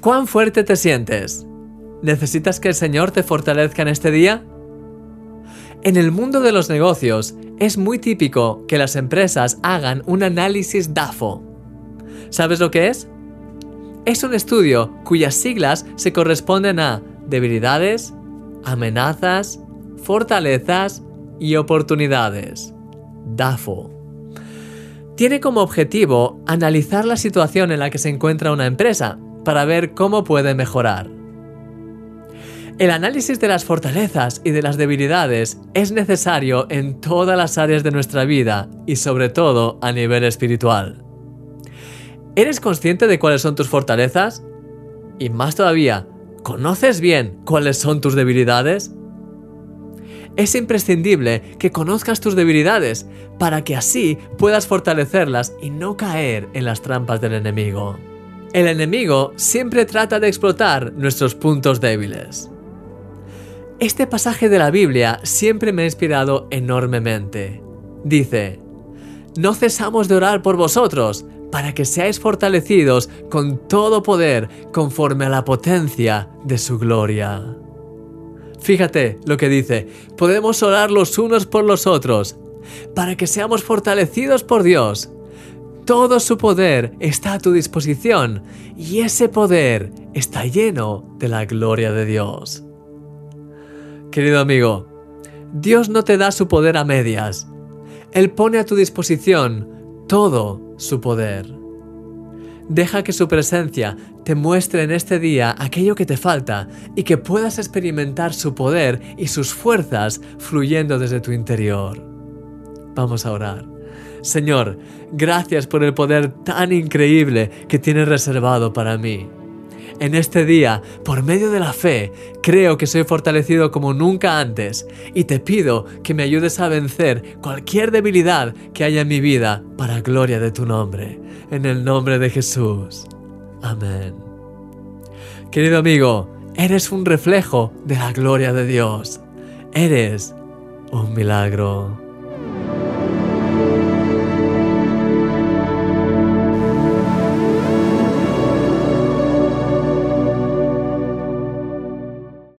¿Cuán fuerte te sientes? ¿Necesitas que el Señor te fortalezca en este día? En el mundo de los negocios es muy típico que las empresas hagan un análisis DAFO. ¿Sabes lo que es? Es un estudio cuyas siglas se corresponden a debilidades, amenazas, fortalezas y oportunidades. DAFO. Tiene como objetivo analizar la situación en la que se encuentra una empresa para ver cómo puede mejorar. El análisis de las fortalezas y de las debilidades es necesario en todas las áreas de nuestra vida y sobre todo a nivel espiritual. ¿Eres consciente de cuáles son tus fortalezas? Y más todavía, ¿conoces bien cuáles son tus debilidades? Es imprescindible que conozcas tus debilidades para que así puedas fortalecerlas y no caer en las trampas del enemigo. El enemigo siempre trata de explotar nuestros puntos débiles. Este pasaje de la Biblia siempre me ha inspirado enormemente. Dice, no cesamos de orar por vosotros, para que seáis fortalecidos con todo poder conforme a la potencia de su gloria. Fíjate lo que dice, podemos orar los unos por los otros, para que seamos fortalecidos por Dios. Todo su poder está a tu disposición y ese poder está lleno de la gloria de Dios. Querido amigo, Dios no te da su poder a medias. Él pone a tu disposición todo su poder. Deja que su presencia te muestre en este día aquello que te falta y que puedas experimentar su poder y sus fuerzas fluyendo desde tu interior. Vamos a orar. Señor, gracias por el poder tan increíble que tienes reservado para mí. En este día, por medio de la fe, creo que soy fortalecido como nunca antes y te pido que me ayudes a vencer cualquier debilidad que haya en mi vida para gloria de tu nombre. En el nombre de Jesús. Amén. Querido amigo, eres un reflejo de la gloria de Dios. Eres un milagro.